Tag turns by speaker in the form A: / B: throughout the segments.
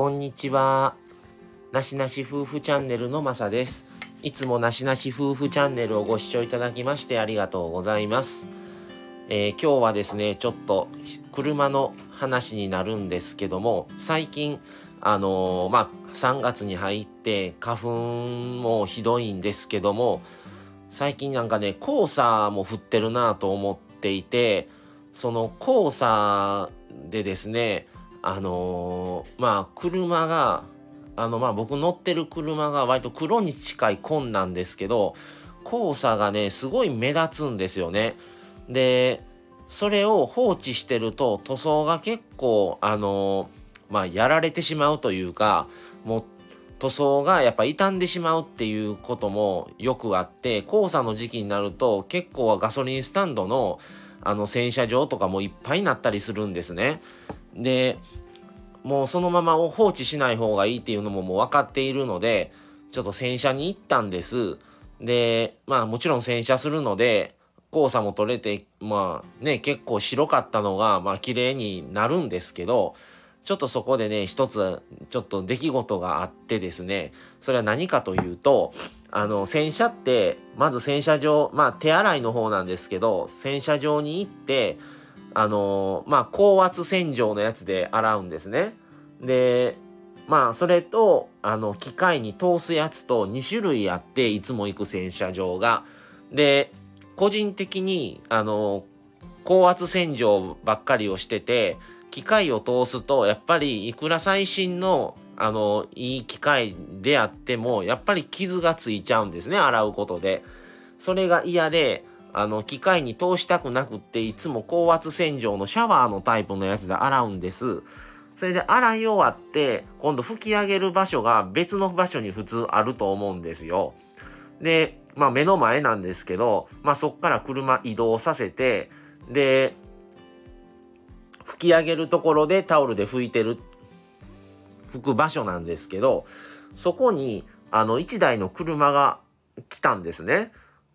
A: こんにちは。なしなし夫婦チャンネルのまさです。いつもなしなし夫婦チャンネルをご視聴いただきましてありがとうございます。えー、今日はですね、ちょっと車の話になるんですけども、最近、あのー、まあ、3月に入って花粉もひどいんですけども、最近なんかね、黄砂も降ってるなと思っていて、その黄砂でですね、あのー、まあ車があのまあ僕乗ってる車が割と黒に近い紺なんですけど黄砂がねすごい目立つんですよね。でそれを放置してると塗装が結構あのー、まあやられてしまうというかもう塗装がやっぱ傷んでしまうっていうこともよくあって黄砂の時期になると結構はガソリンスタンドのあの洗車場とかもいっぱいになったりするんですね。でもうそのままを放置しない方がいいっていうのももう分かっているのでちょっと洗車に行ったんです。でまあもちろん洗車するので黄砂も取れてまあね結構白かったのがまあ綺麗になるんですけどちょっとそこでね一つちょっと出来事があってですねそれは何かというとあの洗車ってまず洗車場まあ手洗いの方なんですけど洗車場に行ってあのまあ、高圧洗浄のやつで洗うんですね。で、まあ、それと、あの、機械に通すやつと2種類あって、いつも行く洗車場が。で、個人的に、あの、高圧洗浄ばっかりをしてて、機械を通すと、やっぱりいくら最新の、あの、いい機械であっても、やっぱり傷がついちゃうんですね、洗うことで。それが嫌で、あの、機械に通したくなくって、いつも高圧洗浄のシャワーのタイプのやつで洗うんです。それで洗い終わって、今度拭き上げる場所が別の場所に普通あると思うんですよ。で、まあ目の前なんですけど、まあそっから車移動させて、で、拭き上げるところでタオルで拭いてる、拭く場所なんですけど、そこに、あの、1台の車が来たんですね。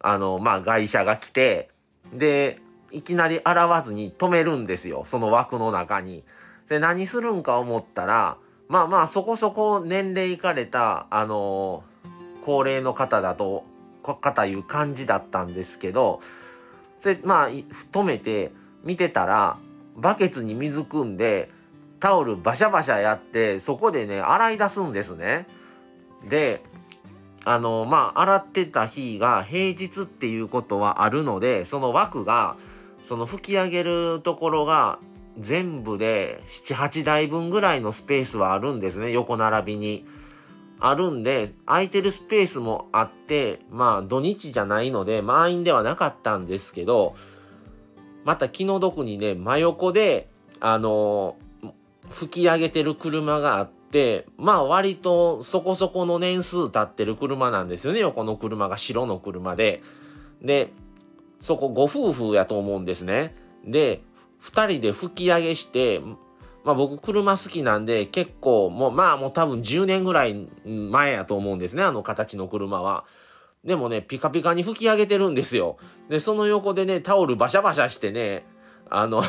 A: あの、まあ、外車が来て、で、いきなり洗わずに止めるんですよ。その枠の中に。で、何するんか思ったら、まあまあ、そこそこ年齢いかれた、あの高齢の方だと、方いう感じだったんですけど、それ、まあ、止めて見てたら、バケツに水汲んで、タオルバシャバシャやって、そこでね、洗い出すんですね。で、あの、まあ、洗ってた日が平日っていうことはあるので、その枠が、その吹き上げるところが全部で7、8台分ぐらいのスペースはあるんですね、横並びに。あるんで、空いてるスペースもあって、まあ土日じゃないので満員ではなかったんですけど、また気の毒にね、真横で、あの吹き上げてる車があって、まあ割とそこそこの年数経ってる車なんですよね、横の車が白の車で。で、そこご夫婦やと思うんですね。で、2人で吹き上げして、まあ僕車好きなんで結構もうまあもう多分10年ぐらい前やと思うんですね、あの形の車は。でもね、ピカピカに吹き上げてるんですよ。で、その横でね、タオルバシャバシャしてね、あの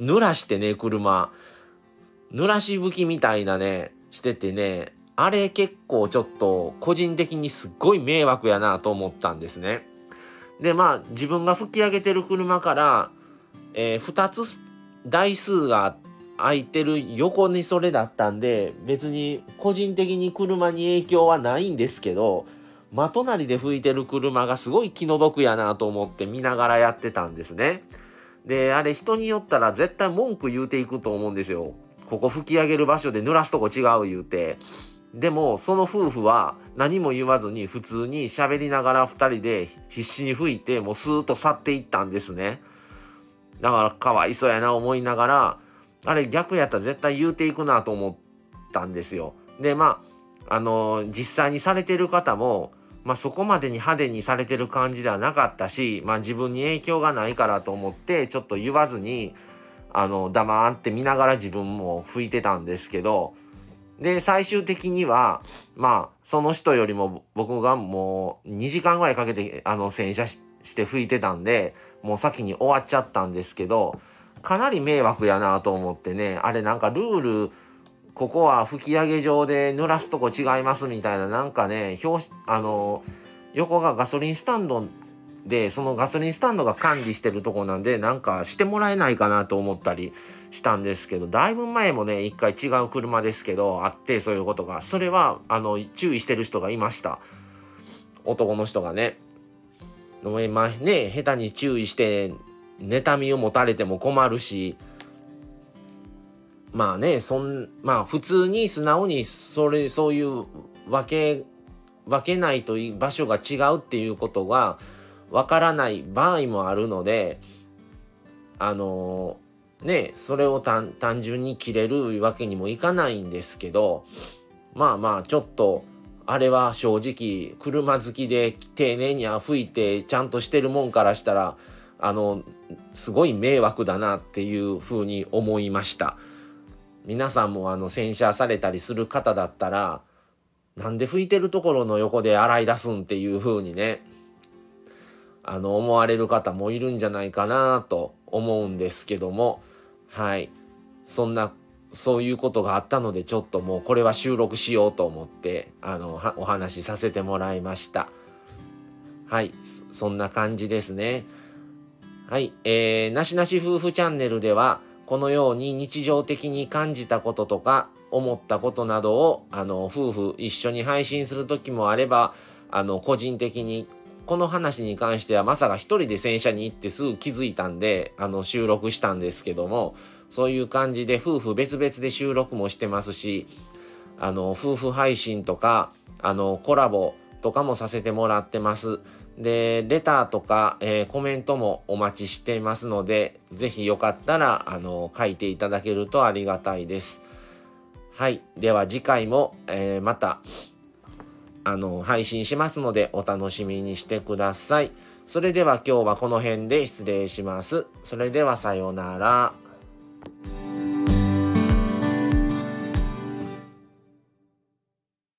A: 濡らしてね、車。濡らし吹きみたいなね、しててね、あれ結構ちょっと個人的にすっごい迷惑やなと思ったんですね。で、まあ自分が吹き上げてる車から、えー、2つ台数が空いてる横にそれだったんで、別に個人的に車に影響はないんですけど、真隣で吹いてる車がすごい気の毒やなと思って見ながらやってたんですね。で、あれ人によったら絶対文句言うていくと思うんですよ。ここ吹き上げる場所で濡らすとこ違う言うて。でも、その夫婦は何も言わずに普通に喋りながら二人で必死に吹いて、もうスーッと去っていったんですね。だからかわいそうやな思いながら、あれ逆やったら絶対言うていくなと思ったんですよ。で、まあ、あのー、実際にされてる方も、まあそこまでに派手にされてる感じではなかったし、まあ自分に影響がないからと思って、ちょっと言わずに、あの、黙って見ながら自分も拭いてたんですけど、で、最終的には、まあ、その人よりも僕がもう2時間ぐらいかけて、あの、洗車して拭いてたんで、もう先に終わっちゃったんですけど、かなり迷惑やなと思ってね、あれなんかルール、ここは吹き上げ場で濡らすとこ違いますみたいななんかね表あの横がガソリンスタンドでそのガソリンスタンドが管理してるとこなんでなんかしてもらえないかなと思ったりしたんですけどだいぶ前もね一回違う車ですけどあってそういうことがそれはあの注意してる人がいました男の人がね。まあね下手に注意して妬みを持たれても困るしまあねそんまあ普通に素直にそれそういう分け分けないという場所が違うっていうことがわからない場合もあるのであのねそれを単純に切れるわけにもいかないんですけどまあまあちょっとあれは正直車好きで丁寧には吹いてちゃんとしてるもんからしたらあのすごい迷惑だなっていうふうに思いました。皆さんもあの洗車されたりする方だったらなんで拭いてるところの横で洗い出すんっていうふうにねあの思われる方もいるんじゃないかなと思うんですけども。はい。そんなそういうことがあったのでちょっともうこれは収録しようと思ってあのお話しさせてもらいました。はい。そんな感じですね。はい、えー、なしなし夫婦チャンネルではこのように日常的に感じたこととか思ったことなどをあの夫婦一緒に配信する時もあればあの個人的にこの話に関してはまさか一人で洗車に行ってすぐ気づいたんで、あの収録したんですけども、そういう感じで夫婦別々で収録もしてますし、あの、夫婦配信とか、あの、コラボとかもさせてもらってます。で、レターとか、えー、コメントもお待ちしてますので、ぜひよかったら、あの、書いていただけるとありがたいです。はい。では次回も、えー、また、あの、配信しますのでお楽しみにしてください。それでは今日はこの辺で失礼します。それではさようなら。